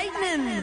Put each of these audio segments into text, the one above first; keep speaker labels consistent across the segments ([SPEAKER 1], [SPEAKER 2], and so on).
[SPEAKER 1] lightning.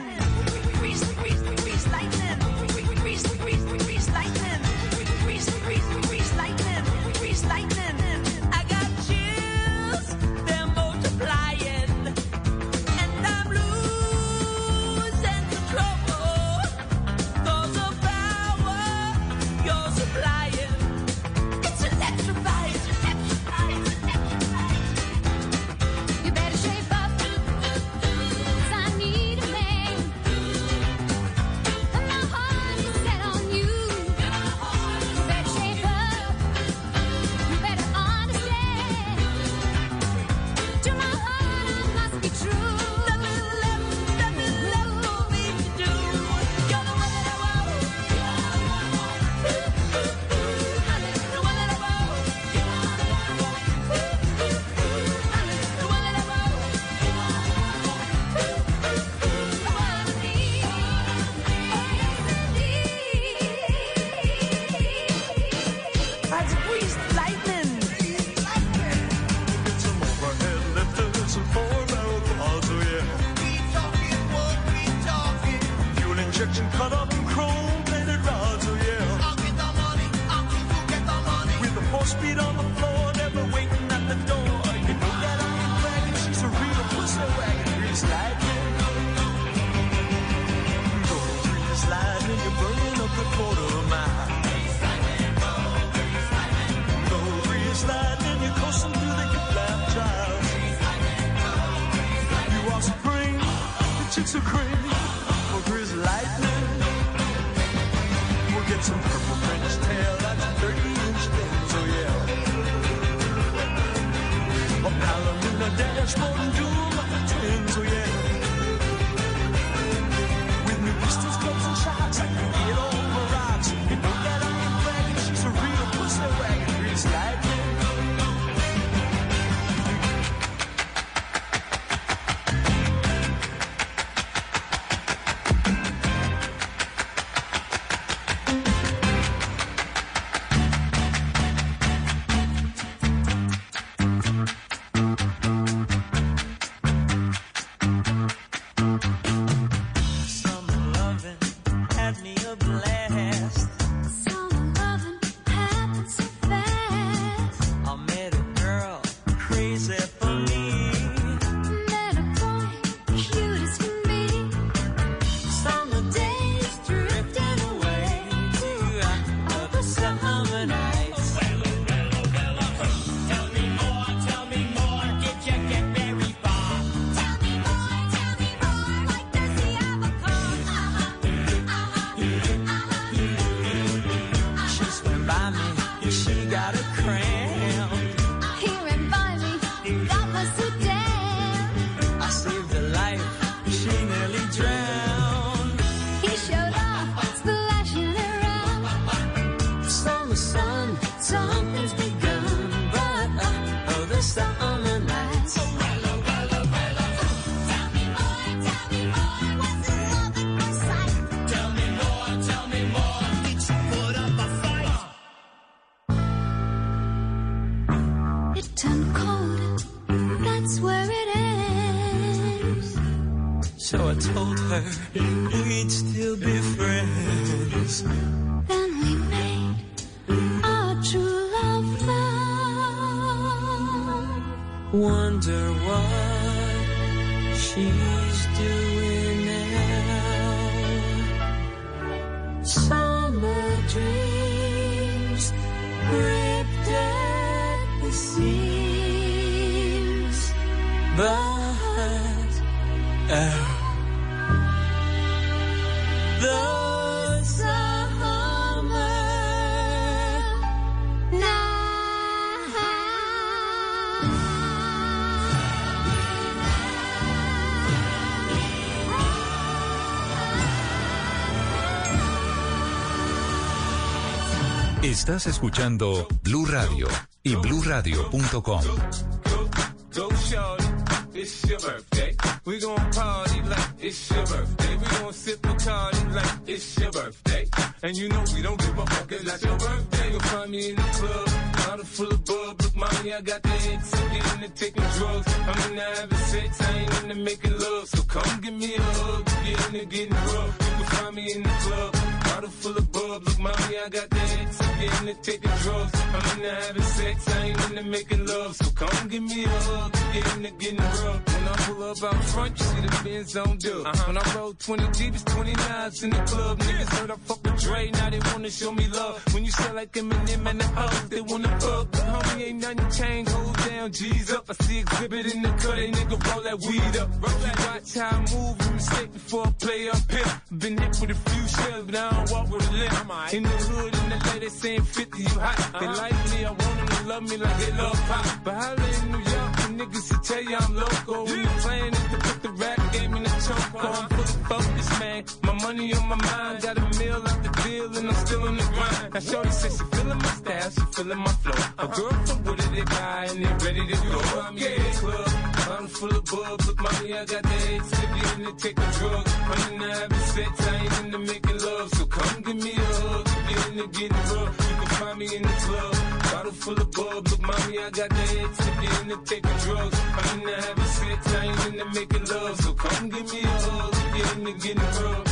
[SPEAKER 1] wonder what she's doing now. Summer dreams ripped at the seams, but. Our
[SPEAKER 2] Estás escuchando Blue Radio y
[SPEAKER 3] BlueRadio.com. It's your birthday. We gon' party like it's your birthday. We gon' sip a party like it's your birthday. And you know we don't give a fuck cause it's your birthday. You'll find me in the club, bottle full of bub. Look, mommy, I got the hits. I'm getting to taking drugs. I'm in the having sex. I ain't into making love. So come give me a hug. Get into getting rough. You can find me in the club, bottle full of bub. Look, mommy, I got the into taking drugs. I'm into having sex, I ain't into making love. So come give me a hug, get into getting rough. When I pull up out front, you see the Benz on dub. Uh-huh. When I roll 20 deep, it's 29s in the club. Niggas heard I fuck with Dre, now they wanna show me love. When you sell like Eminem and the hoes, they wanna fuck. But homie, ain't nothing changed, hold down, G's up. I see exhibit in the cut, they nigga roll that weed up. Roll that. Watch how I move, you mistake before I play up here. Been hit with a few shells, but I don't walk with a limp. In the hood, in the lady saying 50, you hot. They uh-huh. like me, I want them to love me like they love pop. But holla in New York, the niggas will tell you I'm local. When the plan is to put the rap game in the choke. I'm fully focused, man. My money on my mind, got a meal out the deal, and I'm still in the grind. Now, Shorty says she feeling my style, she feeling my flow. A girl from Wooded, they buy, and they ready to go. I'm in the club, I'm full of bubs. Look, mommy, I got the head to be in to take a drug. I'm in the having I ain't into making love. So come give me a hug, get into getting rough. You can find me in the club. Bottle full of bub, look, mommy, I got the head to be in to taking drugs. I'm in the having sex, I ain't into making love. So come give me a hug, get into getting rough.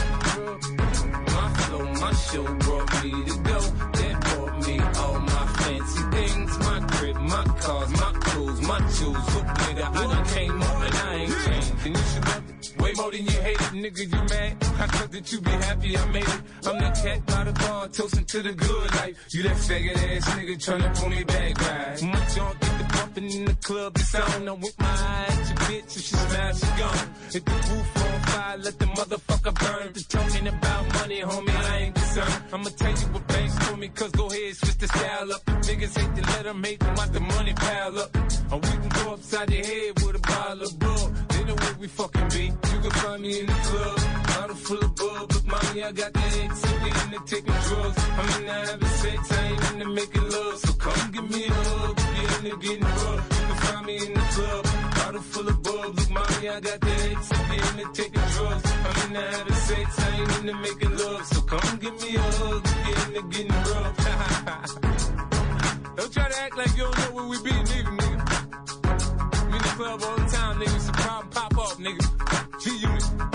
[SPEAKER 3] My flow, my show brought me to go. That brought me all my fancy things. My crib, my cars, my clothes, my shoes. Look, nigga, I done came up and I ain't changed. And you should love it way more than you hate it. Nigga, you mad? I thought that you be happy I made it. I'm the cat by the bar, toasting to the good life. You that faggot ass nigga tryna pull me back, right? My junk the bumping in the club, it's on. I'm with my eyes, your bitch, if she smash, she gone. Hit the roof on fire, let the motherfucker burn. Just talking about money, homie, I ain't concerned. I'ma tell you what banks told me, cause go ahead, switch the style up. Niggas hate to let them hate them, watch the money pile up. Or we can go upside the head with a bottle of bull. They know where we fucking be. You can find me in the club, bottle full of bub. But mommy, I got the X, I'm into taking drugs. I'm into having sex, I ain't into making love. So come give me a hug, get into getting rough. You can find me in the club, bottle full of bub. Look, mommy, I got the X, I'm into taking drugs. I'm into having sex, I ain't into making love. So come give me a hug, get into getting rough. don't try to act like you don't know where we be, nigga, nigga. We in the club all the time, nigga. It's a problem, pop up, nigga. G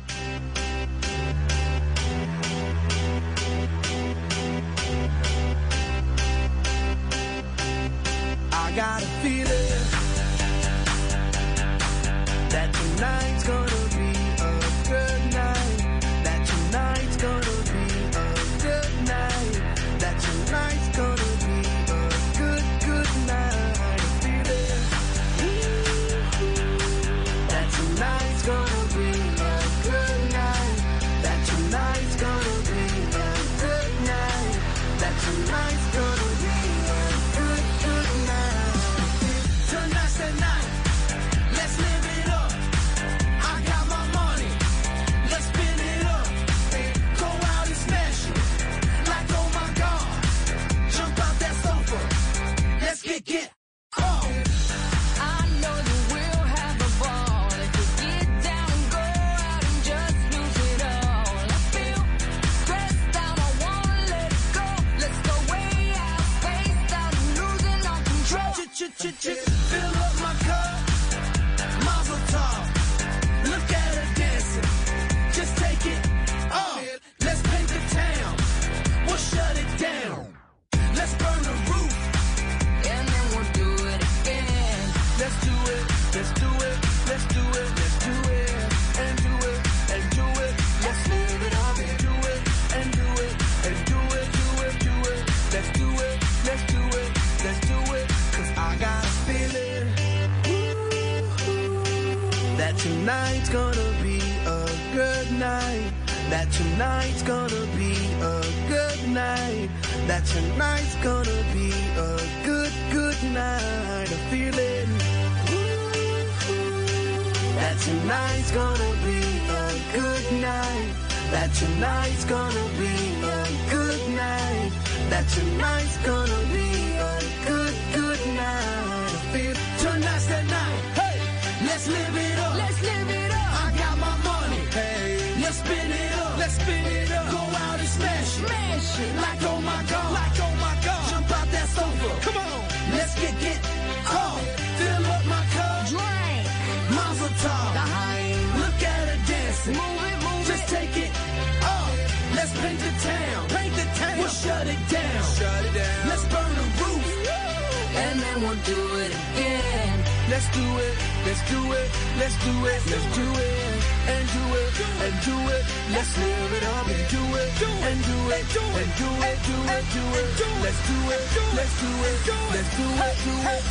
[SPEAKER 4] it,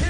[SPEAKER 5] do it.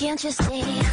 [SPEAKER 6] can't you see